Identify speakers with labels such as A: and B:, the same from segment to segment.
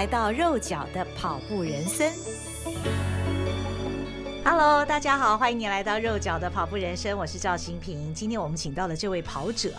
A: 来到肉脚的跑步人生。Hello，大家好，欢迎你来到肉脚的跑步人生，我是赵新平。今天我们请到的这位跑者，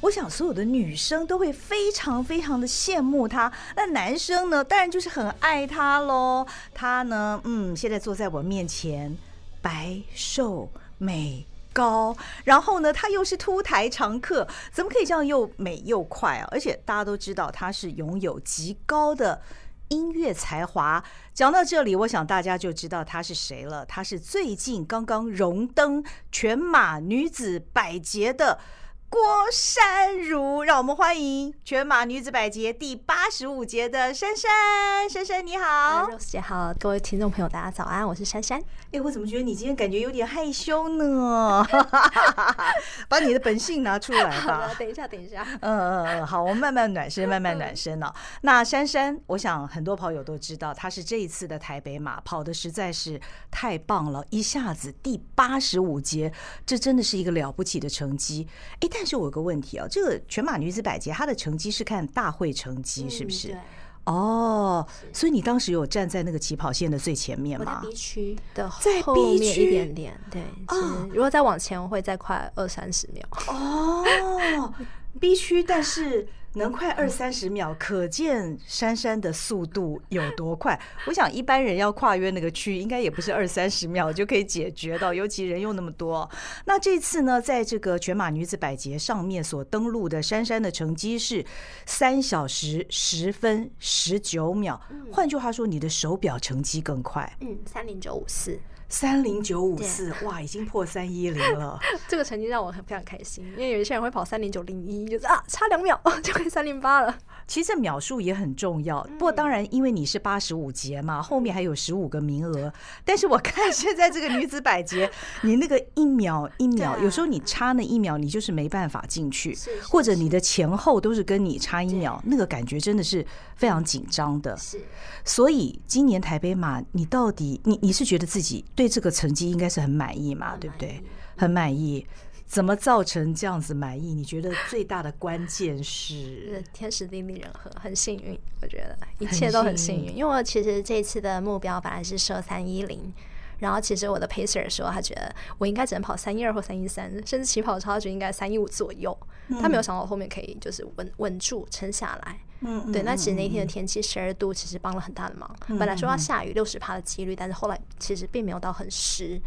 A: 我想所有的女生都会非常非常的羡慕他，那男生呢，当然就是很爱他喽。他呢，嗯，现在坐在我面前，白瘦美高，然后呢，她又是凸台常客，怎么可以这样又美又快啊？而且大家都知道她是拥有极高的。音乐才华，讲到这里，我想大家就知道她是谁了。她是最近刚刚荣登全马女子百捷的。郭珊如，让我们欢迎全马女子百捷第八十五节的珊珊。珊珊你好
B: ，Rose 姐好，各位听众朋友大家早安，我是珊珊。
A: 哎，我怎么觉得你今天感觉有点害羞呢？把你的本性拿出来吧。
B: 等一下，等一下。
A: 嗯嗯嗯，好，我们慢慢暖身，慢慢暖身了。那珊珊，我想很多跑友都知道，她是这一次的台北马跑的实在是太棒了，一下子第八十五节，这真的是一个了不起的成绩。哎。但是我有个问题啊，这个全马女子百捷，她的成绩是看大会成绩，是不是？
B: 嗯、
A: 哦，所以你当时有站在那个起跑线的最前面吗？
B: 在 B 区的后面一点点，对。哦、如果再往前，我会再快二三十秒。
A: 哦，B 区，但是。能快二三十秒，可见珊珊的速度有多快。我想一般人要跨越那个区，应该也不是二三十秒就可以解决到，尤其人又那么多。那这次呢，在这个全马女子百节上面所登录的珊珊的成绩是三小时十分十九秒。换句话说，你的手表成绩更快。
B: 嗯，三零九五四。
A: 三零九五四，哇，已经破三一零了。
B: 这个成绩让我很非常开心，因为有一些人会跑三零九零一，就是啊，差两秒 就可以三零八了。
A: 其实这秒数也很重要，不过当然，因为你是八十五节嘛，后面还有十五个名额。但是我看 现在这个女子百节，你那个一秒一秒，有时候你差那一秒，你就是没办法进去，或者你的前后都是跟你差一秒，那个感觉真的是非常紧张的。是，所以今年台北马，你到底你你是觉得自己？对这个成绩应该是很满意嘛，对不对？很满意，怎么造成这样子满意？你觉得最大的关键是
B: 天时地利人和，很幸运。我觉得一切都很幸运，因为我其实这次的目标本来是设三一零，然后其实我的 pacer 说他觉得我应该只能跑三一二或三一三，甚至起跑超觉得应该三一五左右。他没有想到后面可以就是稳稳住撑下来。嗯，对，那其实那天的天气十二度，其实帮了很大的忙。本来说要下雨六十趴的几率，但是后来其实并没有到很湿。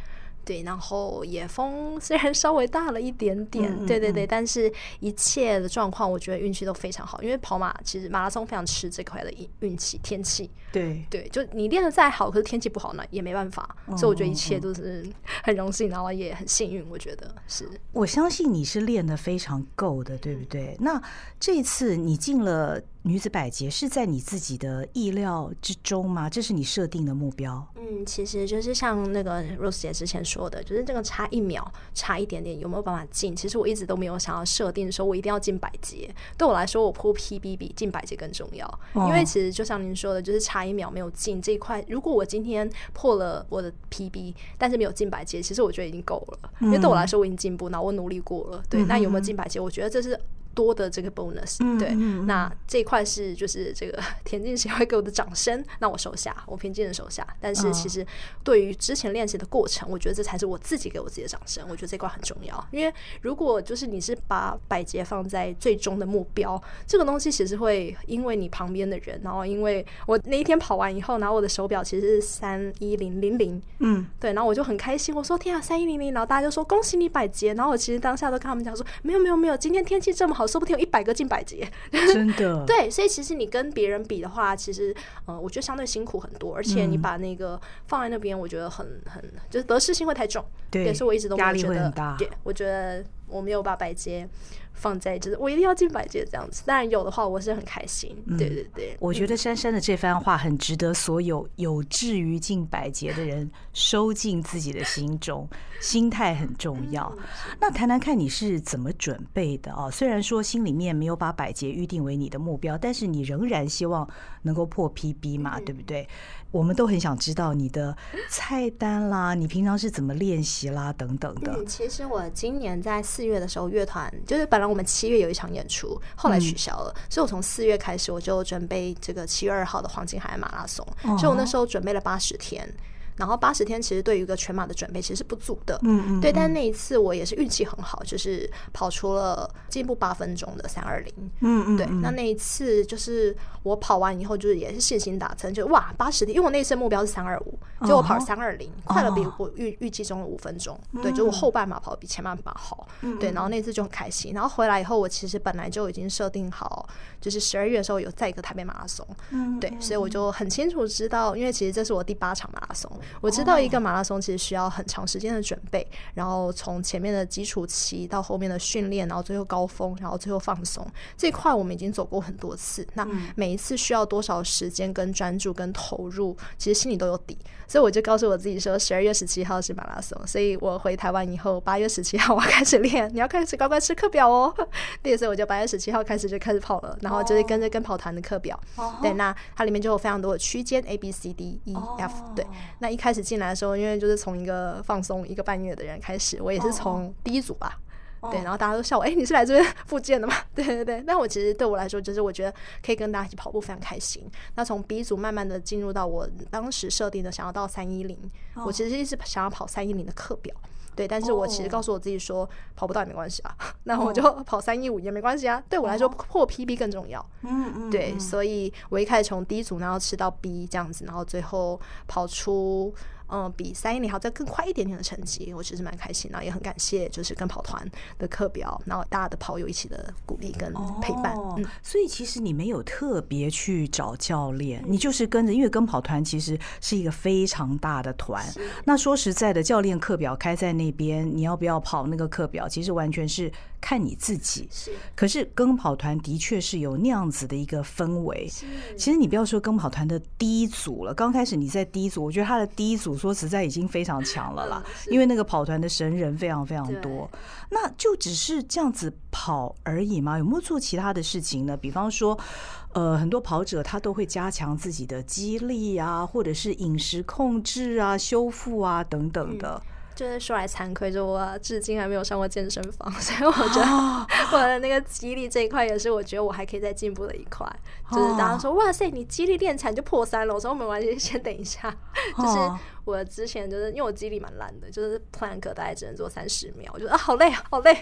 B: 对，然后也风虽然稍微大了一点点，对对对，但是一切的状况，我觉得运气都非常好。因为跑马其实马拉松非常吃这块的运运气，天气。对对，就你练的再好，可是天气不好呢，也没办法。所以我觉得一切都是 很荣幸，然后也很幸运。我觉得是。
A: 我相信你是练的非常够的，对不对？那这一次你进了。女子百节是在你自己的意料之中吗？这是你设定的目标？
B: 嗯，其实就是像那个 Rose 姐之前说的，就是这个差一秒，差一点点，有没有办法进？其实我一直都没有想要设定说我一定要进百节。对我来说，我破 PB 比进百节更重要。哦、因为其实就像您说的，就是差一秒没有进这一块。如果我今天破了我的 PB，但是没有进百节，其实我觉得已经够了。嗯、因为对我来说，我已经进步，那我努力过了。对，嗯、那有没有进百节？我觉得这是。多的这个 bonus，对，那这一块是就是这个 田径协会给我的掌声，那我收下，我平静的收下。但是其实对于之前练习的过程，我觉得这才是我自己给我自己的掌声。我觉得这块很重要，因为如果就是你是把百节放在最终的目标，这个东西其实会因为你旁边的人，然后因为我那一天跑完以后，然后我的手表其实是三一零零零，嗯，对，然后我就很开心，我说天啊，三一零零，然后大家就说恭喜你百节，然后我其实当下都跟他们讲说，没有没有没有，今天天气这么好。说不定有一百个进百节，
A: 真的。
B: 对，所以其实你跟别人比的话，其实呃，我觉得相对辛苦很多，而且你把那个放在那边，我觉得很很就是得失心会太重。对，所以我一直都觉得压力会很大。对，我觉得我没有把百捷放在就是我一定要进百捷这样子。当然有的话，我是很开心。对对对，
A: 我觉得珊珊的这番话很值得所有有志于进百捷的人收进自己的心中，心态很重要。那谈谈看你是怎么准备的啊？虽然说心里面没有把百捷预定为你的目标，但是你仍然希望能够破 PB 嘛，对不对？我们都很想知道你的菜单啦，你平常是怎么练习啦，等等的。
B: 嗯，其实我今年在四月的时候，乐团就是本来我们七月有一场演出，后来取消了，嗯、所以我从四月开始我就准备这个七月二号的黄金海岸马拉松，哦、所以我那时候准备了八十天。然后八十天其实对于一个全马的准备其实是不足的，嗯嗯，对。但那一次我也是运气很好，就是跑出了进步八分钟的三二零，嗯嗯，对。那那一次就是我跑完以后，就是也是信心大增，就哇八十天，因为我那次目标是三二五，结果我跑了三二零，快了比我预预计中的五分钟，对，就我后半马跑得比前半马好，对。然后那次就很开心。然后回来以后，我其实本来就已经设定好，就是十二月的时候有再一个台北马拉松，嗯，对，所以我就很清楚知道，因为其实这是我第八场马拉松。我知道一个马拉松其实需要很长时间的准备，然后从前面的基础期到后面的训练，然后最后高峰，然后最后放松这一块我们已经走过很多次。那每一次需要多少时间跟专注跟投入，其实心里都有底。所以我就告诉我自己说，十二月十七号是马拉松，所以我回台湾以后，八月十七号我要开始练。你要开始乖乖吃课表哦。对，所以我就八月十七号开始就开始跑了，然后就是跟着跟跑团的课表。对，那它里面就有非常多的区间，A B C D E F。对，那一开始进来的时候，因为就是从一个放松一个半月的人开始，我也是从第一组吧。对，然后大家都笑我，哎，你是来这边复健的吗？对对对。那我其实对我来说，就是我觉得可以跟大家一起跑步，非常开心。那从 B 组慢慢的进入到我当时设定的想要到三一零，我其实一直想要跑三一零的课表。对，但是我其实告诉我自己说，跑不到也没关系啊，那我就跑三一五也没关系啊。对我来说，破 PB 更重要。嗯嗯。对，所以我一开始从 D 组然后吃到 B 这样子，然后最后跑出。嗯，比三一零还要再更快一点点的成绩，我其实蛮开心然后，也很感谢就是跟跑团的课表，然后大家的跑友一起的鼓励跟陪伴。
A: 哦嗯、所以其实你没有特别去找教练，你就是跟着，因为跟跑团其实是一个非常大的团。是那说实在的，教练课表开在那边，你要不要跑那个课表，其实完全是。看你自己，是。可是跟跑团的确是有那样子的一个氛围。是。其实你不要说跟跑团的第一组了，刚开始你在第一组，我觉得他的第一组说实在已经非常强了啦。因为那个跑团的神人非常非常多。那就只是这样子跑而已吗？有没有做其他的事情呢？比方说，呃，很多跑者他都会加强自己的肌力啊，或者是饮食控制啊、修复啊等等的。
B: 就是说来惭愧，就我至今还没有上过健身房，所以我觉得 我的那个肌力这一块也是我觉得我还可以再进步的一块。就是大家说哇塞，你肌力练残就破三了，我说没关系，先等一下。就是我之前就是因为我肌力蛮烂的，就是 plank 大概只能做三十秒，我觉得啊好累啊好累。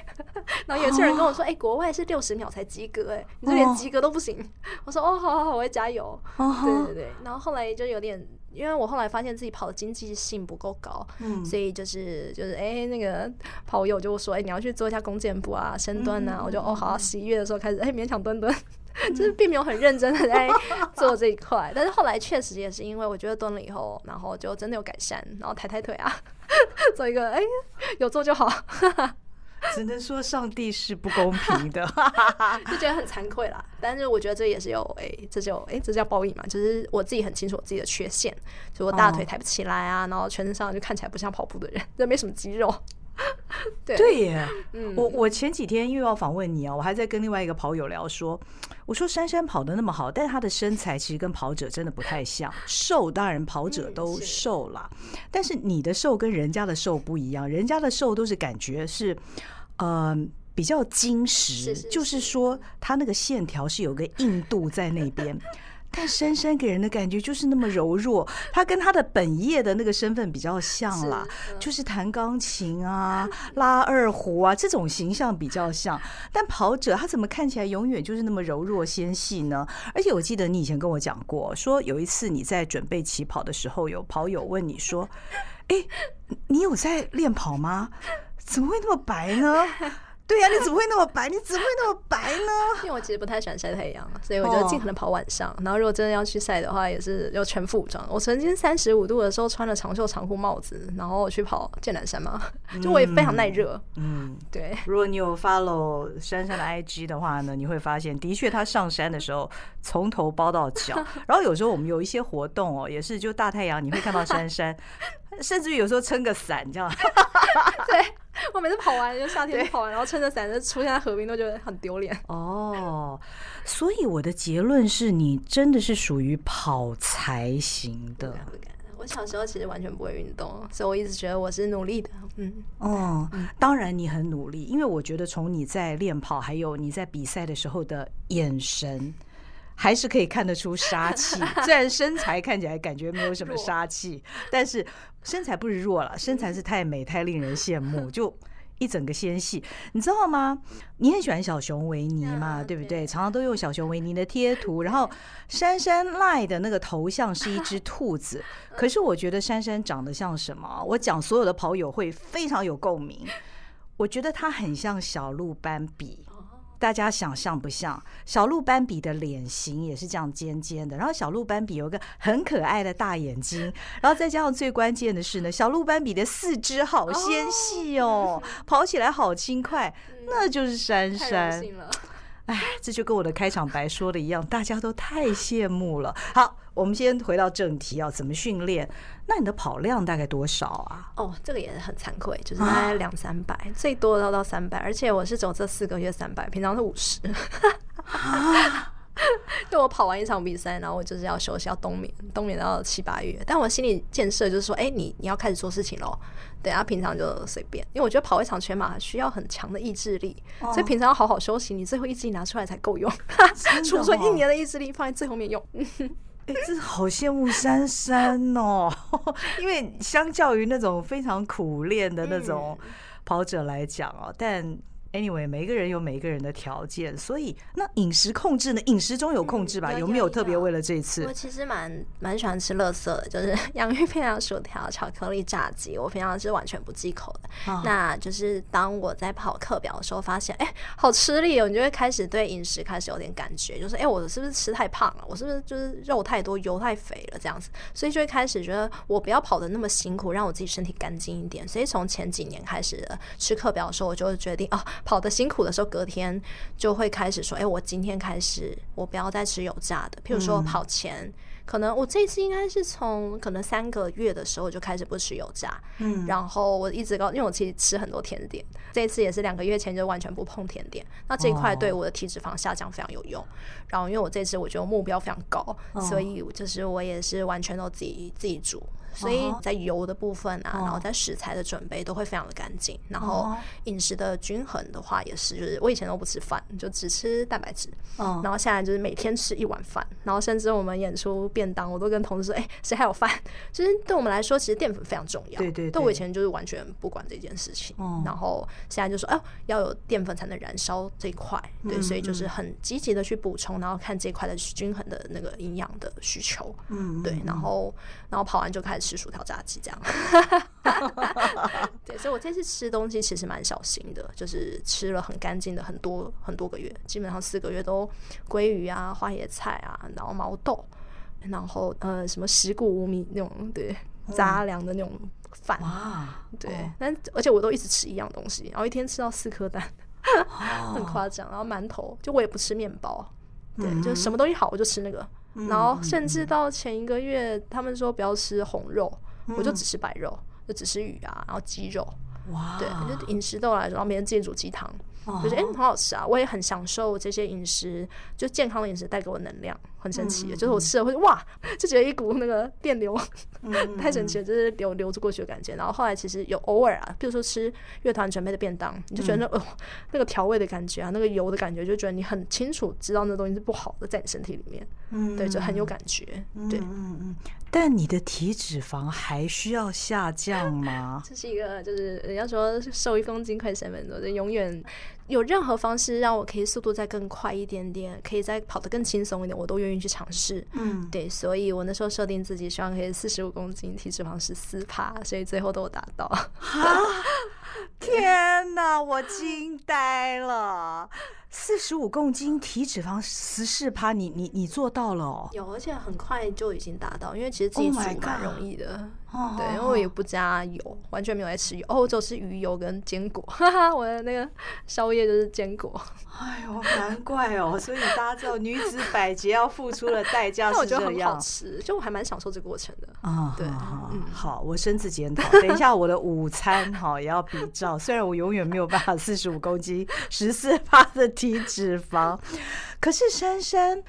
B: 然后有些人跟我说，哎，国外是六十秒才及格，哎，你这连及格都不行。我说哦好好好，我会加油。对对对，然后后来就有点。因为我后来发现自己跑的经济性不够高，嗯，所以就是就是哎、欸，那个跑友就说，哎、欸，你要去做一下弓箭步啊，深蹲啊，嗯、我就哦好，十一月的时候开始，哎、欸，勉强蹲蹲，嗯、就是并没有很认真的在做这一块，但是后来确实也是因为我觉得蹲了以后，然后就真的有改善，然后抬抬腿啊，做一个哎、欸，有做就好。
A: 只能说上帝是不公平的，
B: 就觉得很惭愧啦。但是我觉得这也是有哎、欸，这就哎、欸，这叫报应嘛。就是我自己很清楚我自己的缺陷，就我大腿抬不起来啊，然后全身上就看起来不像跑步的人，就没什么肌肉。对。
A: 对耶，嗯，我我前几天又要访问你啊，我还在跟另外一个跑友聊说，我说珊珊跑的那么好，但是她的身材其实跟跑者真的不太像，瘦当然跑者都瘦啦，但是你的瘦跟人家的瘦不一样，人家的瘦都是感觉是。呃，比较精实，就是。说它那个线条是有个硬度在那边，但珊珊给人的感觉就是那么柔弱，她跟她的本业的那个身份比较像啦，就是弹钢琴啊、拉二胡啊这种形象比较像，但跑者他怎么看起来永远就是那么柔弱纤细呢？而且我记得你以前跟我讲过，说有一次你在准备起跑的时候，有跑友问你说：“哎，你有在练跑吗？”怎么会那么白呢？对呀、啊，你怎么会那么白？你怎么会那么白呢？
B: 因为我其实不太喜欢晒太阳，所以我就尽可能跑晚上。然后如果真的要去晒的话，也是要全副武装。我曾经三十五度的时候穿了长袖长裤帽子，然后去跑剑南山嘛，就我也非常耐热。嗯，对。
A: 如果你有 follow 珊珊的 IG 的话呢，你会发现，的确她上山的时候从头包到脚。然后有时候我们有一些活动哦，也是就大太阳，你会看到珊珊，甚至于有时候撑个伞这样。
B: 对。我每次跑完就夏天跑完，然后撑着伞就出现在河边，都觉得很丢脸。
A: 哦，所以我的结论是你真的是属于跑才型的。
B: 我小时候其实完全不会运动，所以我一直觉得我是努力的。嗯，
A: 哦，当然你很努力，因为我觉得从你在练跑，还有你在比赛的时候的眼神。还是可以看得出杀气，虽然身材看起来感觉没有什么杀气，但是身材不是弱了，身材是太美太令人羡慕，就一整个纤细，你知道吗？你很喜欢小熊维尼嘛，对不对？常常都用小熊维尼的贴图，然后珊珊赖的那个头像是一只兔子，可是我觉得珊珊长得像什么？我讲所有的跑友会非常有共鸣，我觉得她很像小鹿斑比。大家想像不像小鹿斑比的脸型也是这样尖尖的，然后小鹿斑比有个很可爱的大眼睛，然后再加上最关键的是呢，小鹿斑比的四肢好纤细哦，跑起来好轻快，那就是珊珊。哎，这就跟我的开场白说的一样，大家都太羡慕了。好，我们先回到正题啊，怎么训练？那你的跑量大概多少啊？
B: 哦，这个也是很惭愧，就是大概两三百，最多到到三百，而且我是走这四个月三百，平常是五十。就我跑完一场比赛，然后我就是要休息，要冬眠，冬眠到七八月。但我心理建设就是说，哎、欸，你你要开始做事情喽。等下平常就随便，因为我觉得跑一场全马需要很强的意志力，哦、所以平常要好好休息，你最后意志力拿出来才够用。储存、哦、一年的意志力放在最后面用。哎、
A: 欸，这好羡慕珊珊哦，因为相较于那种非常苦练的那种跑者来讲哦，但。Anyway，每一个人有每一个人的条件，所以那饮食控制呢？饮食中有控制吧？嗯、有，有没有特别为了这一次？
B: 我其实蛮蛮喜欢吃乐色的，就是 洋芋片、啊、薯条、巧克力、炸鸡，我平常是完全不忌口的。哦、那就是当我在跑课表的时候，发现哎、欸，好吃力哦，你就会开始对饮食开始有点感觉，就是哎、欸，我是不是吃太胖了？我是不是就是肉太多、油太肥了这样子？所以就会开始觉得我不要跑的那么辛苦，让我自己身体干净一点。所以从前几年开始吃课表的时候，我就会决定哦。跑得辛苦的时候，隔天就会开始说：“哎，我今天开始，我不要再吃油炸的。譬如说跑前，可能我这次应该是从可能三个月的时候就开始不吃油炸。嗯，然后我一直高，因为我其实吃很多甜点，这次也是两个月前就完全不碰甜点。那这一块对我的体脂肪下降非常有用。然后因为我这次我觉得目标非常高，所以就是我也是完全都自己自己煮。”所以在油的部分啊，然后在食材的准备都会非常的干净，然后饮食的均衡的话也是，就是我以前都不吃饭，就只吃蛋白质，然后现在就是每天吃一碗饭，然后甚至我们演出便当，我都跟同事说，哎，谁还有饭？就是对我们来说，其实淀粉非常重要。对对。但我以前就是完全不管这件事情，然后现在就说，哎，要有淀粉才能燃烧这一块，对，所以就是很积极的去补充，然后看这一块的均衡的那个营养的需求，嗯，对，然后然后跑完就开始。吃薯条炸鸡这样，对，所以我这次吃东西其实蛮小心的，就是吃了很干净的很多很多个月，基本上四个月都鲑鱼啊、花椰菜啊，然后毛豆，然后呃什么石谷无米那种对杂粮的那种饭，哇，对，但而且我都一直吃一样东西，然后一天吃到四颗蛋，很夸张，然后馒头就我也不吃面包，对，就什么东西好我就吃那个。然后甚至到前一个月，他们说不要吃红肉，我就只吃白肉，就只吃鱼啊，然后鸡肉。哇，对，就饮食对我来说，然后每天自己煮鸡汤。就是哎，很好吃啊！我也很享受这些饮食，就健康的饮食带给我能量，很神奇的。就是我吃了会哇，就觉得一股那个电流，太神奇了，就是流流着过去的感觉。然后后来其实有偶尔啊，比如说吃乐团准备的便当，你就觉得那哦，那个调味的感觉啊，那个油的感觉，就觉得你很清楚知道那东西是不好的在你身体里面。嗯，对，就很有感觉。对，嗯嗯。
A: 但你的体脂肪还需要下降吗？
B: 这是一个，就是人家说瘦一公斤亏三分多，就永远。有任何方式让我可以速度再更快一点点，可以再跑得更轻松一点，我都愿意去尝试。嗯，对，所以我那时候设定自己希望可以四十五公斤，体脂肪是四趴，所以最后都有达到。哈，
A: 天哪，我惊呆了！四十五公斤，体脂肪十四趴，你你你做到了哦？
B: 有，而且很快就已经达到，因为其实自己煮蛮容易的。Oh、对，因为我也不加油，完全没有在吃油，哦，我只吃鱼油跟坚果。哈哈，我的那个宵夜就是坚果。
A: 哎呦，难怪哦！所以大家知道女子百节要付出的代价是这样。但我觉得很好
B: 吃，就我还蛮享受这个过程的。
A: 啊、
B: uh，对，
A: 嗯，好，我身子检讨。等一下我的午餐哈也要比照，虽然我永远没有办法四十五公斤十四八的体脂肪，可是珊珊。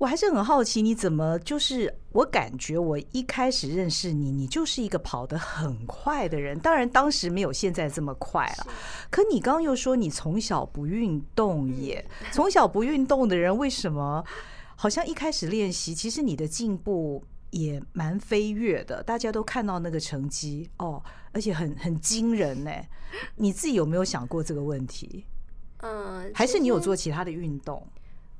A: 我还是很好奇，你怎么就是？我感觉我一开始认识你，你就是一个跑得很快的人。当然，当时没有现在这么快了。可你刚刚又说你从小不运动耶？从小不运动的人，为什么好像一开始练习，其实你的进步也蛮飞跃的？大家都看到那个成绩哦，而且很很惊人呢。你自己有没有想过这个问题？嗯，还是你有做其他的运动？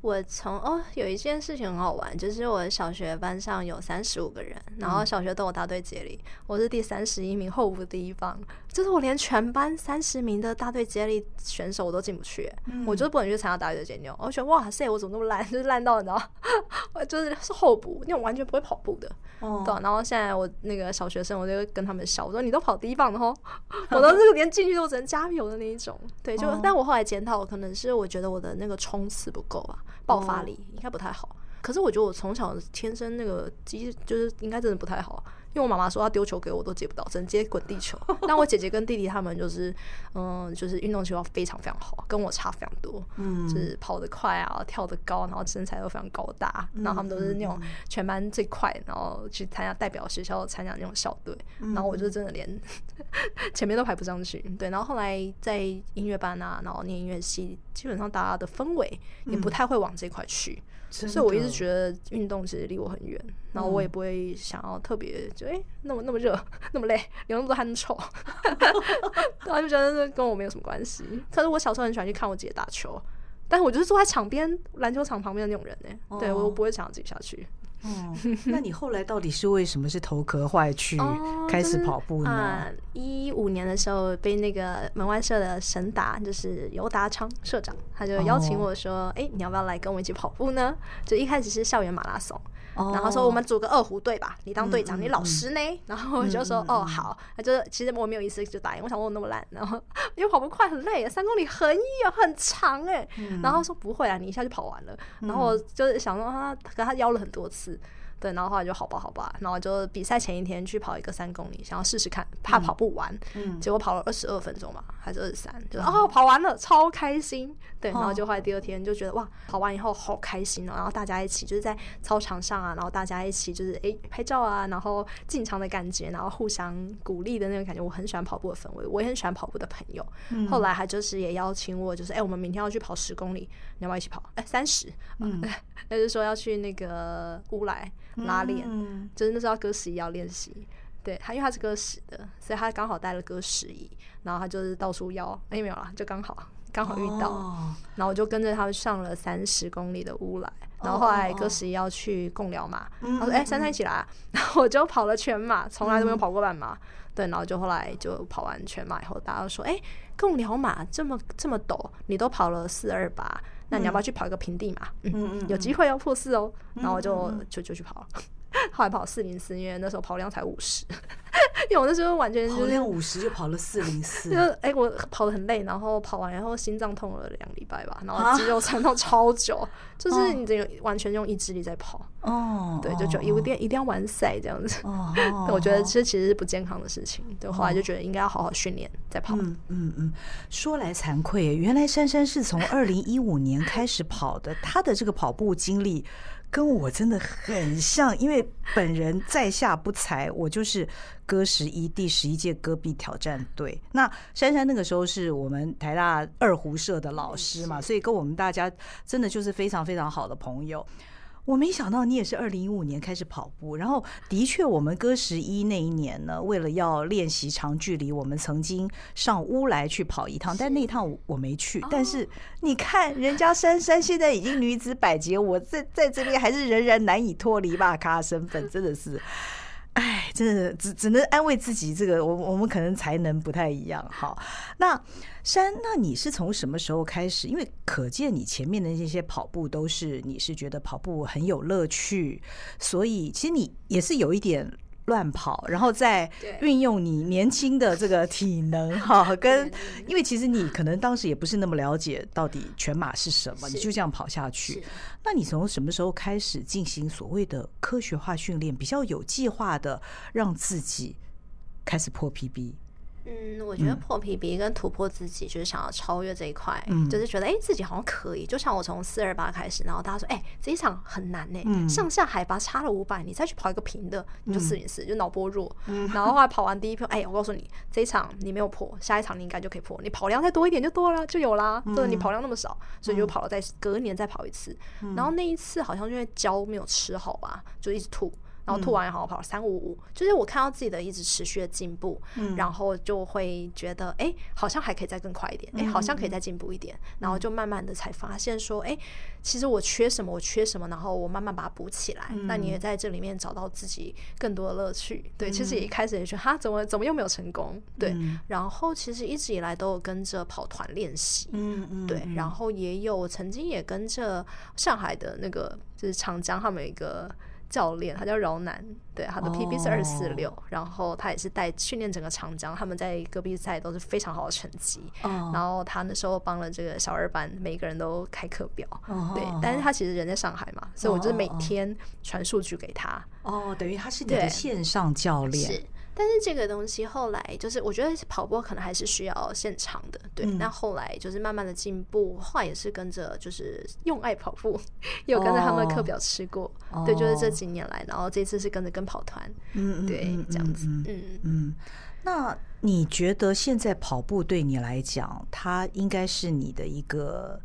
B: 我从哦，有一件事情很好玩，就是我小学班上有三十五个人，然后小学都有大队接力，我是第三十一名，候补第一棒，就是我连全班三十名的大队接力选手我都进不去，嗯，我就是不能去参加大队接力。我觉得哇塞，我怎么那么烂，就是烂到你知道，我就是是候补，因为我完全不会跑步的，哦，对。然后现在我那个小学生，我就跟他们笑，我说你都跑第一棒的吼，我都 是连进去都只能加油的那一种，对，就，哦，但我后来检讨，可能是我觉得我的那个冲刺不够吧。爆发力应该不太好，可是我觉得我从小天生那个机就是应该真的不太好。因为我妈妈说要丢球给我，都接不到，只能接滚地球。但我姐姐跟弟弟他们就是，嗯，就是运动细胞非常非常好，跟我差非常多。嗯，就是跑得快啊，跳得高，然后身材都非常高大。然后他们都是那种全班最快，然后去参加代表学校参加那种校队。然后我就真的连 前面都排不上去。对，然后后来在音乐班啊，然后念音乐系，基本上大家的氛围也不太会往这块去。所以我一直觉得运动其实离我很远，然后我也不会想要特别就哎、欸、那么那么热 那么累，流那么多汗臭，然后就觉得这跟我没有什么关系。可是我小时候很喜欢去看我姐打球，但是我就是坐在场边篮球场旁边的那种人呢、欸，对我不会想要自己下去。
A: 哦，那你后来到底是为什么是头壳坏去开始跑步呢？
B: 一五、哦就是呃、年的时候被那个门外社的神达，就是尤达昌社长，他就邀请我说：“哎、哦欸，你要不要来跟我一起跑步呢？”就一开始是校园马拉松。然后说我们组个二胡队吧，你当队长，嗯、你老师呢？嗯、然后我就说、嗯、哦好，他就其实我没有意思就答应，我想我那么烂，然后因为跑不快很累，三公里很远很长哎，嗯、然后说不会啊，你一下就跑完了，然后我就是想说他，可他邀了很多次。对，然后后来就好吧，好吧，然后就比赛前一天去跑一个三公里，想要试试看，怕跑不完，嗯，结果跑了二十二分钟吧，还是二十三，就哦跑完了，超开心，对，然后就后来第二天就觉得哇，跑完以后好开心哦，然后大家一起就是在操场上啊，然后大家一起就是哎拍照啊，然后进场的感觉，然后互相鼓励的那种感觉，我很喜欢跑步的氛围，我也很喜欢跑步的朋友。嗯、后来他就是也邀请我，就是哎我们明天要去跑十公里，你要不要一起跑？哎三十，嗯，那就是说要去那个乌来。拉练，嗯、就是那时候要歌十一要练习，对他，因为他是歌十的，所以他刚好带了歌十一，然后他就是到处要，哎、欸、没有啦，就刚好刚好遇到，哦、然后我就跟着他们上了三十公里的乌来，然后后来歌十一要去贡寮马，他、哦、说哎、欸、珊珊一起来、啊，然后我就跑了全马，从来都没有跑过半马，嗯、对，然后就后来就跑完全马以后，大家都说哎贡寮马这么这么陡，你都跑了四二八。那你要不要去跑一个平地嘛？嗯，嗯嗯有机会要破四哦。然后我就就就去跑了，后来跑四零四，因为那时候跑量才五十。因为我那时候完全就是
A: 练五十就跑了四零四，
B: 就哎我跑得很累，然后跑完然后心脏痛了两礼拜吧，然后肌肉酸痛超久，啊、就是你这个完全用意志力在跑。哦，对，就觉得一定一定要完赛这样子。哦，我觉得这其实是不健康的事情，对，后来就觉得应该要好好训练再跑。
A: 嗯嗯嗯，说来惭愧，原来珊珊是从二零一五年开始跑的，她的这个跑步经历。跟我真的很像，因为本人在下不才，我就是歌十一第十一届戈壁挑战队。那珊珊那个时候是我们台大二胡社的老师嘛，所以跟我们大家真的就是非常非常好的朋友。我没想到你也是二零一五年开始跑步，然后的确，我们歌十一那一年呢，为了要练习长距离，我们曾经上乌来去跑一趟，但那一趟我没去。但是你看，人家珊珊现在已经女子百杰，我在在这边还是仍然难以脱离吧咖身份，真的是。哎，真的只只能安慰自己，这个我我们可能才能不太一样。好，那山，那你是从什么时候开始？因为可见你前面的那些跑步都是你是觉得跑步很有乐趣，所以其实你也是有一点。乱跑，然后再运用你年轻的这个体能哈，跟因为其实你可能当时也不是那么了解到底全马是什么，你就这样跑下去。那你从什么时候开始进行所谓的科学化训练，比较有计划的让自己开始破 PB？
B: 嗯，我觉得破 PB 跟突破自己，就是想要超越这一块，
A: 嗯、
B: 就是觉得哎、欸，自己好像可以。就像我从四二八开始，然后大家说，哎、欸，这一场很难呢、欸，嗯、上下海拔差了五百，你再去跑一个平的，你就四零四，就脑波弱。嗯、然后后来跑完第一票，哎、欸，我告诉你，这一场你没有破，下一场你应该就可以破。你跑量再多一点就多了，就有啦。对、嗯，你跑量那么少，所以就跑了，再隔年再跑一次。嗯、然后那一次好像因为胶没有吃好吧，就一直吐。然后吐完也好好跑三五五，就是我看到自己的一直持续的进步，嗯、然后就会觉得哎，好像还可以再更快一点，哎，好像可以再进步一点，嗯、然后就慢慢的才发现说，哎，其实我缺什么，我缺什么，然后我慢慢把它补起来。嗯、那你也在这里面找到自己更多的乐趣，对，其实也一开始也觉得哈，怎么怎么又没有成功，对，嗯、然后其实一直以来都有跟着跑团练习，嗯嗯，对，然后也有曾经也跟着上海的那个就是长江他们有一个。教练，他叫饶南，对，他的 PB 是二四六，然后他也是带训练整个长江，他们在戈壁赛都是非常好的成绩。Oh. 然后他那时候帮了这个小二班，每个人都开课表，oh. 对，但是他其实人在上海嘛，所以我就是每天传数据给他。哦，oh, 等于他是你的线上教练。但是这个东西后来就是，我觉得跑步可能还是需要现场的，对。那、嗯、后来就是慢慢的进步，后来也是跟着就是用爱跑步，也有跟着他们的课表吃过，哦、对，就是这几年来，然后这次是跟着跟跑团，嗯，对，嗯、这样子，嗯嗯，
A: 嗯。那你觉得现在跑步对你来讲，它应该是你的一个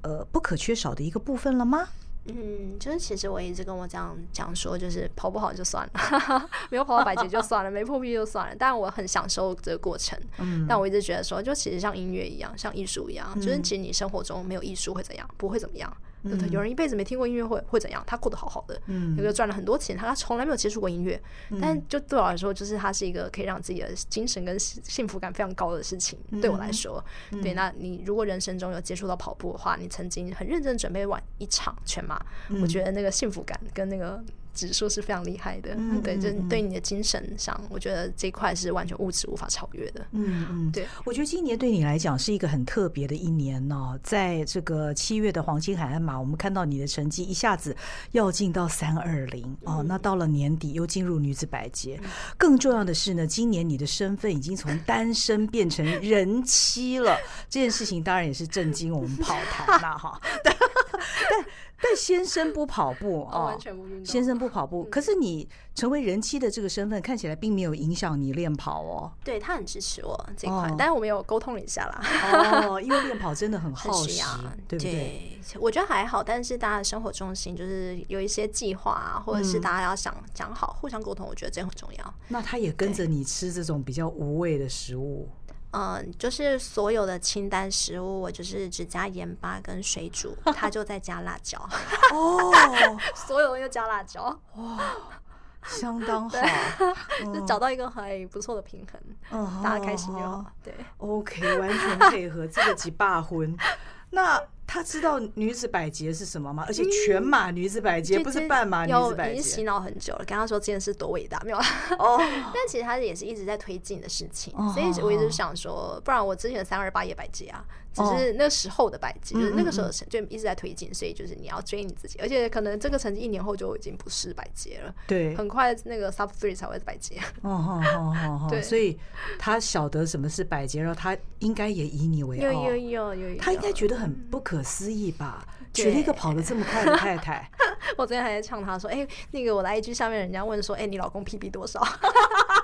A: 呃不可缺少的一个部分了吗？
B: 嗯，就是其实我一直跟我这样讲说，就是跑不好就算了，没有跑到百级就算了，没破 PB 就算了。但我很享受这个过程。嗯，但我一直觉得说，就其实像音乐一样，像艺术一样，就是其实你生活中没有艺术会怎样？不会怎么样。对对，有人一辈子没听过音乐会会怎样？他过得好好的，嗯，有个赚了很多钱，他他从来没有接触过音乐，但就对我来说，就是它是一个可以让自己的精神跟幸福感非常高的事情。对我来说，对，那你如果人生中有接触到跑步的话，你曾经很认真准备完一场全马，我觉得那个幸福感跟那个。指数是非常厉害的，嗯，对，就对你的精神上，我觉得这块是完全物质无法超越的。嗯嗯，对，
A: 我觉得今年对你来讲是一个很特别的一年呢。在这个七月的黄金海岸马，我们看到你的成绩一下子要进到三二零哦，那到了年底又进入女子百捷，更重要的是呢，今年你的身份已经从单身变成人妻了，这件事情当然也是震惊我们跑坛了哈。但 但先生不跑步啊，
B: 完全不运动。
A: 先生不跑步，可是你成为人妻的这个身份，看起来并没有影响你练跑哦。
B: 对，他很支持我这块，但是我们有沟通了一下啦。
A: 哦，因为练跑真的很耗时，对不对？
B: 我觉得还好，但是大家的生活重心就是有一些计划啊，或者是大家要想讲好，互相沟通，我觉得这很重要。
A: 那他也跟着你吃这种比较无味的食物。
B: 嗯，就是所有的清淡食物，我就是只加盐巴跟水煮，他就在加辣椒。哦，所有又加辣椒，哇，
A: 相当 好，
B: 就找到一个还不错的平衡，嗯，大家开心就好。对
A: ，OK，完全配合这个几霸婚。那他知道女子百杰是什么吗？而且全马女子百捷不是半马女子百捷，
B: 已经洗脑很久了。跟他说这件事多伟大，没有？哦，但其实他也是一直在推进的事情，所以我一直想说，不然我之前三二八也百杰啊。只是那时候的百是那个时候的成就一直在推进，所以就是你要追你自己，而且可能这个成绩一年后就已经不是百捷了。
A: 对，
B: 很快那个 sub three 才会是百捷。
A: 哦哦哦哦，对，所以他晓得什么是百捷，然后他应该也以你为傲。
B: 有有有有有，
A: 他应该觉得很不可思议吧？娶了一个跑得这么快的太太。
B: 我昨天还在呛他说：“哎，那个我来一句下面人家问说，哎，你老公 PB 多少？”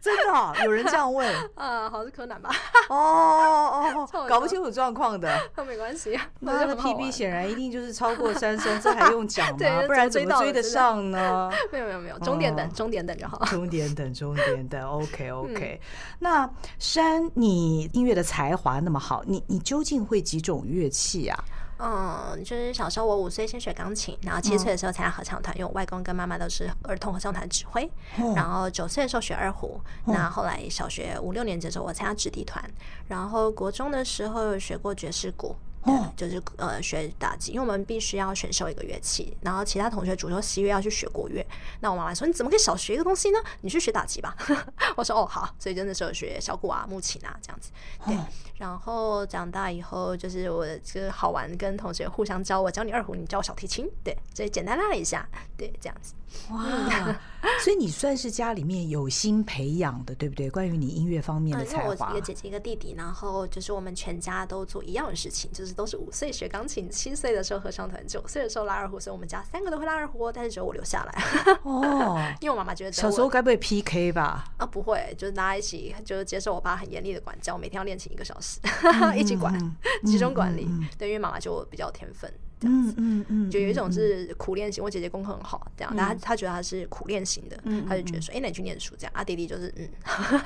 A: 真的、哦、有人这样问？
B: 啊，好像是柯南吧？
A: 哦哦 哦，搞不清楚状况的，
B: 那没关系。
A: 那他的 PB 显然一定就是超过 三升，这还用讲吗？不然怎么追得上呢？
B: 没有没有没有，终点等，终点等就好。
A: 终点等，终点等。OK OK。那山，你音乐的才华那么好，你你究竟会几种乐器啊？嗯，就是小时候我五岁先学钢琴，然后七岁的时候参加合唱团，因为我外公跟妈妈都是儿童合唱团指挥。然后九岁的时候学二胡，那后来小学五六年级的时候我参加直笛团，然后国中的时候学过爵士鼓。对，就是呃学打击，因为我们必须要选修一个乐器，然后其他同学主修西乐要去学国乐。那我妈妈说：“你怎么可以少学一个东西呢？你去学打击吧。”我说：“哦，好。”所以真的是有学小鼓啊、木琴啊这样子。对，然后长大以后就是我就是好玩，跟同学互相教，我教你二胡，你教我小提琴。对，所以简单拉了一下，对，这样子。
B: 哇，所以你算是家里面有心培养的，对不对？关于你音乐方面的才华。嗯、我一个姐姐一个弟弟，然后就是我们全家都做一样的事情，就是都是五岁学钢琴，七岁的时候合唱团，九岁的时候拉二胡，所以我们家三个都会拉二胡，但是只有我留下来。哦，因为我妈妈觉得小时候该不会 PK 吧？啊，不会，就是大家一起，就是接受我爸很严厉的管教，每天要练琴一个小时，嗯、一起管，集中管理。嗯嗯嗯、对，因为妈妈就比较有天分。嗯嗯嗯，就有一种是苦练型，我姐姐功课很好，这样，但她她觉得她是苦练型的，她就觉得说，哎，那你去念书这样。啊，弟弟就是嗯，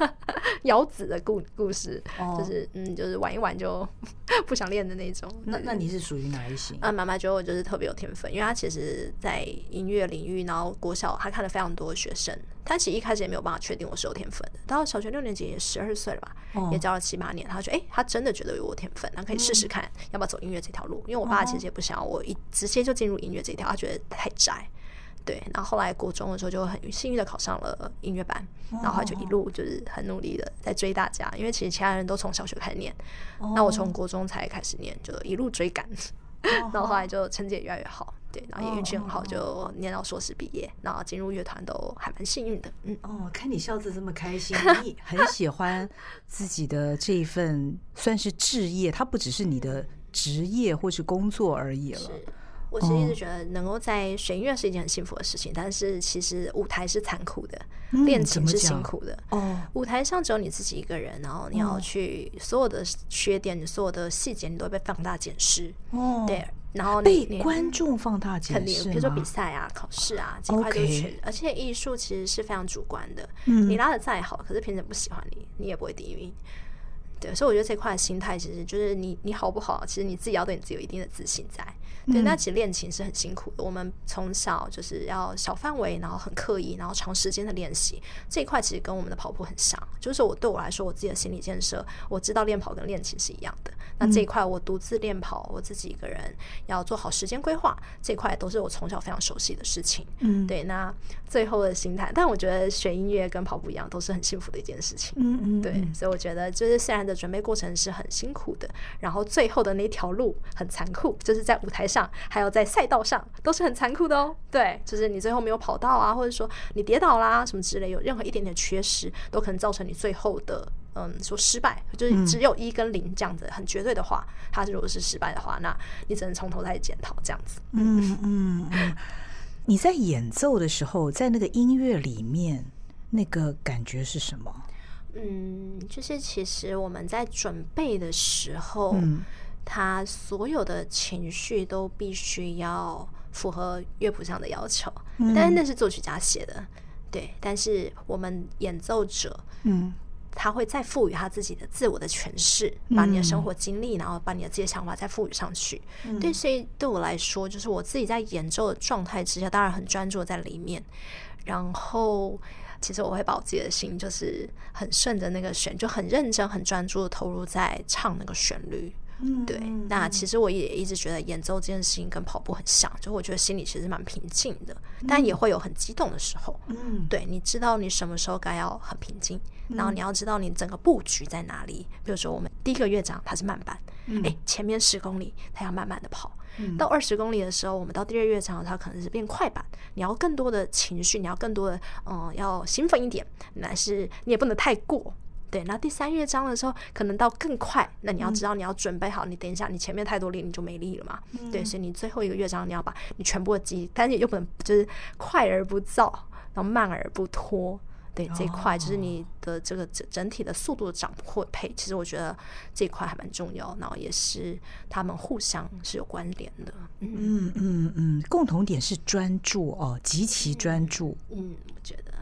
B: 夭子的故故事，就是嗯，就是玩一玩就 不想练的那种。那那你是属于哪一型？啊，妈妈觉得我就是特别有天分，因为她其实，在音乐领域，然后国小她看了非常多学生，她其实一开始也没有办法确定我是有天分的。到小学六年级也十二岁了吧，也教了七八年，他觉得哎，他真的觉得有我天分，那可以试试看要不要走音乐这条路。因为我爸其实也不想。我一直接就进入音乐这一条，他觉得太窄，对。然后后来国中的时候就很幸运的考上了音乐班，然后他就一路就是很努力的在追大家，因为其实其他人都从小学开始念，那我从国中才开始念，就一路追赶，然后后来就成绩也越来越好，对，然后也运气很好，就念到硕士毕业，然后进入乐团都还蛮幸运的。嗯，哦，看你笑得这么开心，你很喜欢自己的这一份算是置业，它不只是你的。职业或是工作而已了。是，我其实一直觉得能够在学音乐是一件很幸福的事情，但是其实舞台是残酷的，练琴是辛苦的。哦，舞台上只有你自己一个人，然后你要去所有的缺点、所有的细节，你都会被放大检视。哦，对，然后被观众放大解释，比如说比赛啊、考试啊这块都全。而且艺术其实是非常主观的，你拉的再好，可是评审不喜欢你，你也不会第一名。对，所以我觉得这块的心态其实就是你你好不好，其实你自己要对你自己有一定的自信在。对，那其实练琴是很辛苦的。我们从小就是要小范围，然后很刻意，然后长时间的练习。这一块其实跟我们的跑步很像，就是我对我来说，我自己的心理建设，我知道练跑跟练琴是一样的。那这一块我独自练跑，我自己一个人要做好时间规划，这一块都是我从小非常熟悉的事情。嗯，对。那最后的心态，但我觉得学音乐跟跑步一样，都是很幸福的一件事情。嗯嗯，对。所以我觉得，就是虽然的准备过程是很辛苦的，然后最后的那条路很残酷，就是在舞台上。还有在赛道上都是很残酷的哦，对，就是你最后没有跑到啊，或者说你跌倒啦什么之类，有任何一点点缺失，都可能造成你最后的嗯说失败，就是只有一跟零这样子很绝对的话，它如果是失败的话，那你只能从头再检讨这样子。嗯嗯嗯，你在演奏的时候，在那个音乐里面，那个感觉是什么？嗯，就是其实我们在准备的时候。嗯他所有的情绪都必须要符合乐谱上的要求，嗯、但是那是作曲家写的，对。但是我们演奏者，嗯，他会再赋予他自己的自我的诠释，嗯、把你的生活经历，然后把你的这些想法再赋予上去。嗯、对，所以对我来说，就是我自己在演奏的状态之下，当然很专注在里面。然后，其实我会把我自己的心，就是很顺着那个旋，就很认真、很专注的投入在唱那个旋律。嗯，对，那其实我也一直觉得演奏这件事情跟跑步很像，就我觉得心里其实蛮平静的，但也会有很激动的时候。嗯，对，你知道你什么时候该要很平静，然后你要知道你整个布局在哪里。比如说我们第一个乐章它是慢板，哎，前面十公里它要慢慢的跑，到二十公里的时候，我们到第二乐章它可能是变快板，你要更多的情绪，你要更多的嗯，要兴奋一点，但是你也不能太过。对，那第三乐章的时候，可能到更快。那你要知道，你要准备好。你等一下，你前面太多力，你就没力了嘛。嗯、对，所以你最后一个乐章，你要把你全部的记，但是又不能就是快而不躁，然后慢而不拖。对，这一块就是你的这个整整体的速度的掌握配。其实我觉得这一块还蛮重要，然后也是他们互相是有关联的。嗯嗯嗯，共同点是专注哦，极其专注。嗯，我觉得。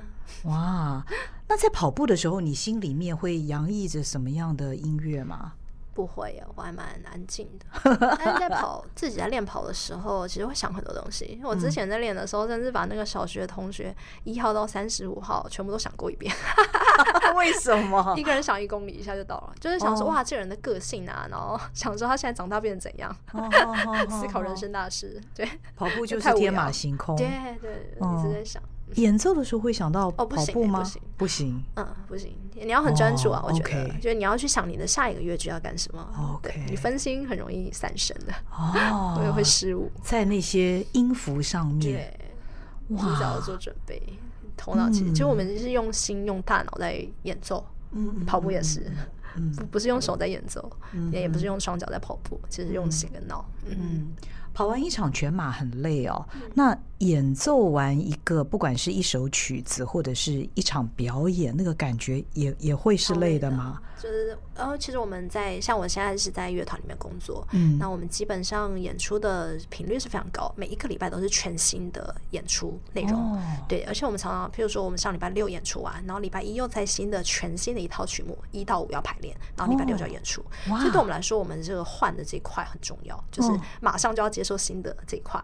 B: 哇，那在跑步的时候，你心里面会洋溢着什么样的音乐吗？不会，我还蛮安静的。但是在跑自己在练跑的时候，其实会想很多东西。我之前在练的时候，甚至把那个小学同学一号到三十五号全部都想过一遍。
A: 为什么？
B: 一个人想一公里一下就到了，就是想说哇，这个人的个性啊，然后想说他现在长大变成怎样，思考人生大事。对，
A: 跑步就是天马行空。
B: 对对，一直在想。
A: 演奏的时候会想到跑步吗？
B: 不行，
A: 不行，
B: 嗯，不行。你要很专注啊，我觉得，就是你要去想你的下一个乐句要干什么。OK，你分心很容易散神的，哦，我也会失误
A: 在那些音符上面。
B: 对，提早做准备，头脑其实就我们是用心用大脑在演奏，嗯，跑步也是，不不是用手在演奏，也也不是用双脚在跑步，其实用心跟脑，嗯。
A: 跑完一场全马很累哦，那演奏完一个，不管是一首曲子或者是一场表演，那个感觉也也会是累的吗？
B: 就是，呃，其实我们在像我现在是在乐团里面工作，嗯，那我们基本上演出的频率是非常高，每一个礼拜都是全新的演出内容，哦、对，而且我们常常，譬如说我们上礼拜六演出完，然后礼拜一又在新的全新的一套曲目，一到五要排练，然后礼拜六就要演出，哦、所以对我们来说，我们这个换的这一块很重要，就是马上就要接受新的这一块，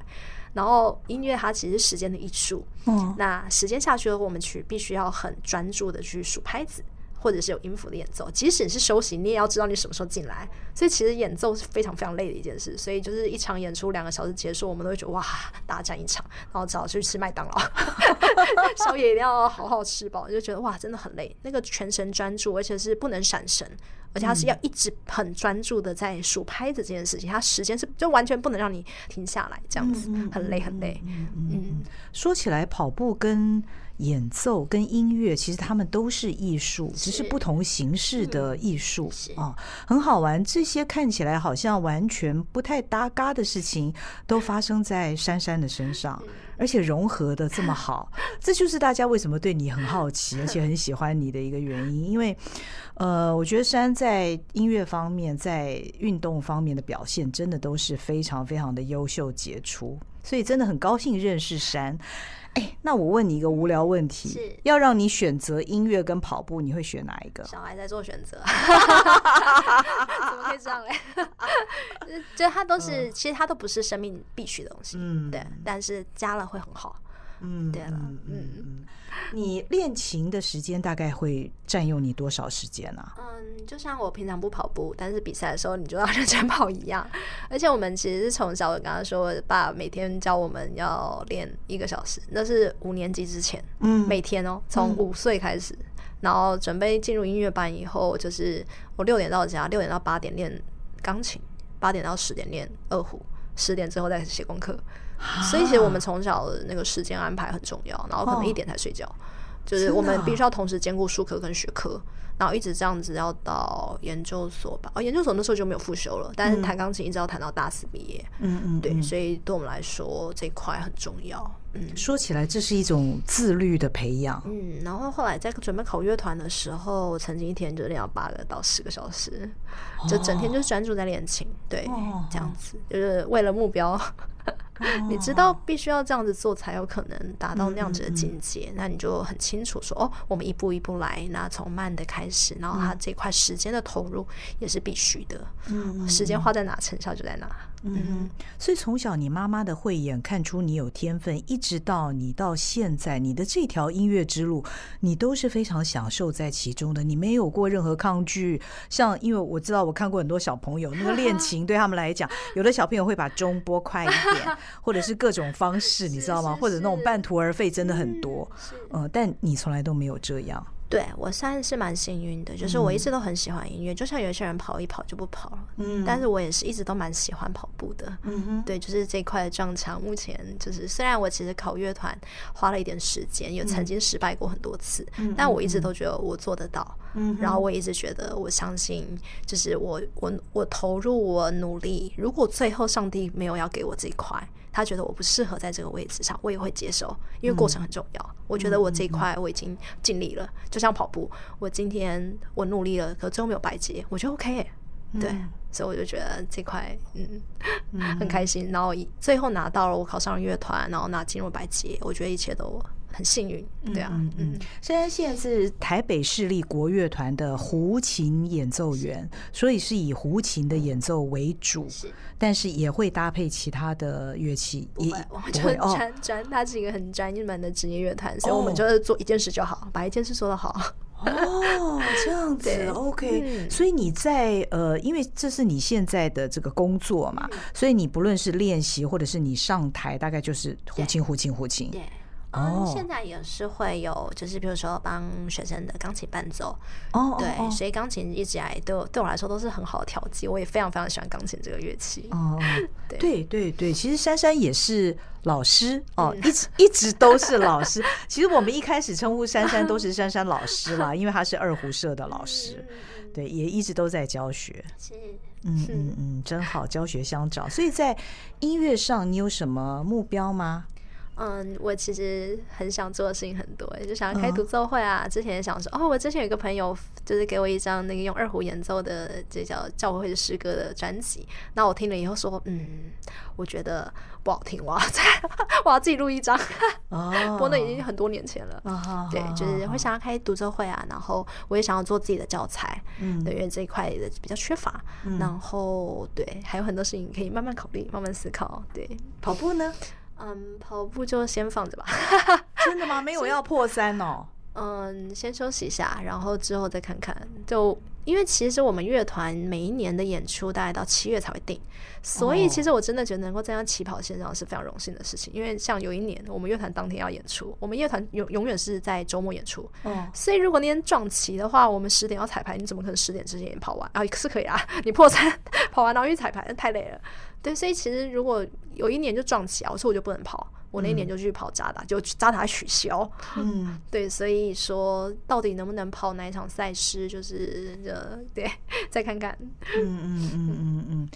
B: 然后音乐它其实是时间的艺术，嗯，那时间下去了，我们去必须要很专注的去数拍子。或者是有音符的演奏，即使你是休息，你也要知道你什么时候进来。所以其实演奏是非常非常累的一件事。所以就是一场演出两个小时结束，我们都会觉得哇，大战一场，然后只好去吃麦当劳，宵夜一定要好好吃饱，就觉得哇，真的很累。那个全神专注，而且是不能闪神，而且他是要一直很专注的在数拍子这件事情，他时间是就完全不能让你停下来，这样子很累很累。嗯，
A: 说起来跑步跟。演奏跟音乐其实他们都是艺术，只是不同形式的艺术啊，很好玩。这些看起来好像完全不太搭嘎的事情，都发生在珊珊的身上，而且融合的这么好，这就是大家为什么对你很好奇，而且很喜欢你的一个原因。因为，呃，我觉得珊在音乐方面，在运动方面的表现，真的都是非常非常的优秀杰出，所以真的很高兴认识珊。哎，那我问你一个无聊问题：是要让你选择音乐跟跑步，你会选哪一个？
B: 小孩在做选择，怎么可以这样嘞？就他都是，其实他都不是生命必须的东西，嗯，对。但是加了会很好。嗯，对了，嗯嗯，
A: 你练琴的时间大概会占用你多少时间呢？啊？
B: 嗯，就像我平常不跑步，但是比赛的时候你就要认真跑一样。而且我们其实是从小，我刚刚说，我爸每天教我们要练一个小时，那是五年级之前，嗯，每天哦，从五岁开始，嗯、然后准备进入音乐班以后，就是我六点到家，六点到八点练钢琴，八点到十点练二胡，十点之后再写功课。所以其实我们从小的那个时间安排很重要，然后可能一点才睡觉，就是我们必须要同时兼顾术科跟学科，然后一直这样子要到研究所吧。哦，研究所那时候就没有复修了，但是弹钢琴一直要弹到大四毕业。嗯嗯，对，所以对我们来说这一块很重要。嗯，
A: 说起来这是一种自律的培养。
B: 嗯，然后后来在准备考乐团的时候，曾经一天就练到八个到十个小时，就整天就是专注在练琴。对，这样子就是为了目标。你知道必须要这样子做才有可能达到那样子的境界，那你就很清楚说哦，我们一步一步来，那从慢的开始，然后他这块时间的投入也是必须的，嗯，时间花在哪，成效就在哪。
A: 嗯，所以从小你妈妈的慧眼看出你有天分，一直到你到现在，你的这条音乐之路，你都是非常享受在其中的，你没有过任何抗拒。像因为我知道我看过很多小朋友，那个练琴对他们来讲，有的小朋友会把钟拨快一点，或者是各种方式，你知道吗？或者那种半途而废真的很多。嗯，但你从来都没有这样。
B: 对，我算是蛮幸运的，就是我一直都很喜欢音乐，嗯、就像有些人跑一跑就不跑了，嗯，但是我也是一直都蛮喜欢跑步的，嗯哼，对，就是这块的撞墙，目前就是虽然我其实考乐团花了一点时间，也曾经失败过很多次，嗯、但我一直都觉得我做得到，嗯，然后我一直觉得我相信，就是我我我投入我努力，如果最后上帝没有要给我这一块。他觉得我不适合在这个位置上，我也会接受，因为过程很重要。嗯、我觉得我这一块我已经尽力了，嗯、就像跑步，我今天我努力了，可最后没有白接，我觉得 OK，对，嗯、所以我就觉得这块嗯，嗯很开心。然后最后拿到了，我考上了乐团，然后拿进入白接，我觉得一切都很幸运，对啊，
A: 嗯嗯。珊珊现在是台北市立国乐团的胡琴演奏员，所以是以胡琴的演奏为主，是，但是也会搭配其他的乐器。
B: 不会，我们就专专，它是一个很专门的职业乐团，所以我们就是做一件事就好，把一件事做得好。
A: 哦，这样子，OK、嗯。所以你在呃，因为这是你现在的这个工作嘛，嗯、所以你不论是练习或者是你上台，大概就是胡琴、胡琴、胡琴。
B: 对，嗯，现在也是会有，就是比如说帮学生的钢琴伴奏。哦，对，所以钢琴一直以来都对我来说都是很好的调剂，我也非常非常喜欢钢琴这个乐器。哦，
A: 对对对对，其实珊珊也是。老师哦，一直一直都是老师。其实我们一开始称呼珊珊都是珊珊老师啦，因为她是二胡社的老师，对，也一直都在教学。是，嗯嗯嗯，真好，教学相长。所以在音乐上，你有什么目标吗？
B: 嗯，我其实很想做的事情很多，就想要开独奏会啊。之前也想说，哦，我之前有一个朋友，就是给我一张那个用二胡演奏的，这叫教会的诗歌的专辑。那我听了以后说，嗯，我觉得不好听，我要再，我要自己录一张。哦，不过那已经很多年前了。哦，对，就是会想要开独奏会啊，然后我也想要做自己的教材。嗯，对，因为这一块的比较缺乏。嗯，然后对，还有很多事情可以慢慢考虑，慢慢思考。对，
A: 跑步呢？
B: 嗯，跑步就先放着吧。
A: 真的吗？没有要破三哦。
B: 嗯，先休息一下，然后之后再看看。就因为其实我们乐团每一年的演出大概到七月才会定，所以其实我真的觉得能够站在起跑线上是非常荣幸的事情。因为像有一年我们乐团当天要演出，我们乐团永永远是在周末演出。哦。所以如果那天撞期的话，我们十点要彩排，你怎么可能十点之前也跑完啊？是可以啊，你破三 跑完然后去彩排，那太累了。对，所以其实如果有一年就撞起啊，我说我就不能跑，我那年就去跑渣打，就渣打取消。嗯，对，所以说到底能不能跑哪一场赛事，就是呃，对，再看看。嗯嗯嗯嗯嗯。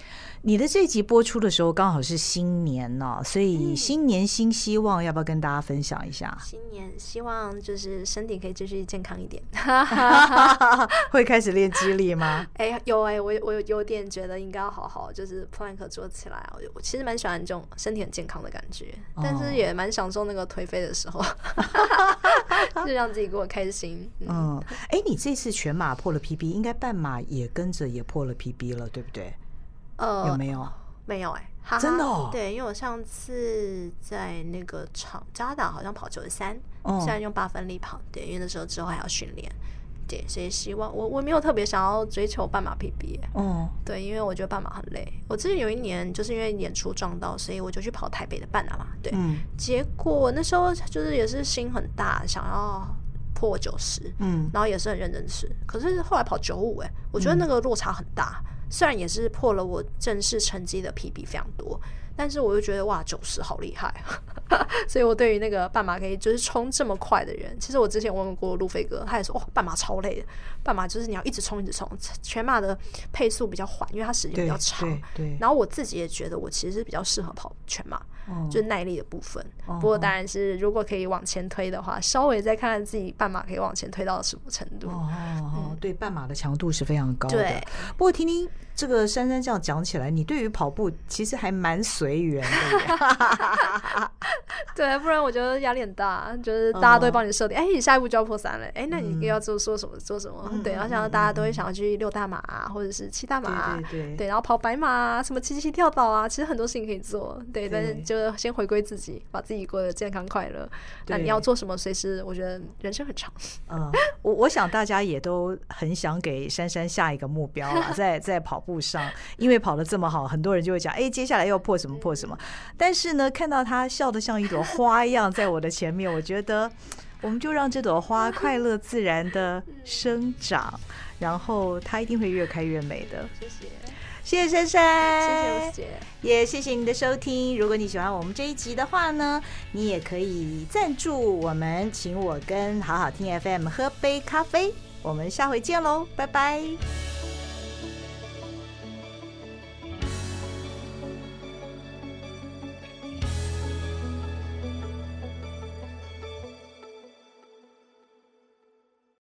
A: 你的这集播出的时候刚好是新年呢，所以新年新希望，要不要跟大家分享一下？
B: 新年希望就是身体可以继续健康一点。
A: 会开始练肌力吗？
B: 哎，有哎，我我有点觉得应该要好好就是 plank 做起来。我其实蛮喜欢这种身体很健康的感觉，但是也蛮享受那个颓废的时候，就让自己过得开心。
A: 嗯，哎，你这次全马破了 PB，应该半马也跟着也破了 PB 了，对不对？呃，有没有？
B: 没有哎、欸，
A: 真的哦。
B: 对，因为我上次在那个场扎达好像跑九十三，现在用八分力跑。对，因为那时候之后还要训练。对，所以希望我我没有特别想要追求半马 PB。哦，对，因为我觉得半马很累。我之前有一年就是因为演出撞到，所以我就去跑台北的半马嘛。对，嗯、结果那时候就是也是心很大，想要破九十。嗯，然后也是很认真吃，可是后来跑九五，哎，我觉得那个落差很大。嗯虽然也是破了我正式成绩的 PB 非常多，但是我就觉得哇，九十好厉害，所以我对于那个半马可以就是冲这么快的人，其实我之前问过路飞哥，他也说哦，半马超累的，半马就是你要一直冲一直冲，全马的配速比较缓，因为它时间比较长。对，对，对。然后我自己也觉得我其实是比较适合跑全马。就是耐力的部分，不过当然是如果可以往前推的话，稍微再看看自己半马可以往前推到什么程度。哦
A: 哦，对，半马的强度是非常高的。对，不过听听这个珊珊这样讲起来，你对于跑步其实还蛮随缘的。
B: 对，不然我觉得压力很大，就是大家都会帮你设定，哎，你下一步就要破三了，哎，那你要做说什么做什么？对，然后像大家都会想要去溜大马啊，或者是骑大马啊，对对，然后跑白马啊，什么七七跳岛啊，其实很多事情可以做。对，但是就。先回归自己，把自己过得健康快乐。那你要做什么？随时，我觉得人生很长。
A: 嗯，我我想大家也都很想给珊珊下一个目标啊，在在跑步上，因为跑得这么好，很多人就会讲，哎，接下来要破什么破什么。但是呢，看到她笑得像一朵花一样在我的前面，我觉得我们就让这朵花快乐自然的生长，然后它一定会越开越美的。谢谢。谢谢珊珊，
B: 谢谢吴姐，
A: 也谢谢你的收听。如果你喜欢我们这一集的话呢，你也可以赞助我们，请我跟好好听 FM 喝杯咖啡。我们下回见喽，拜拜。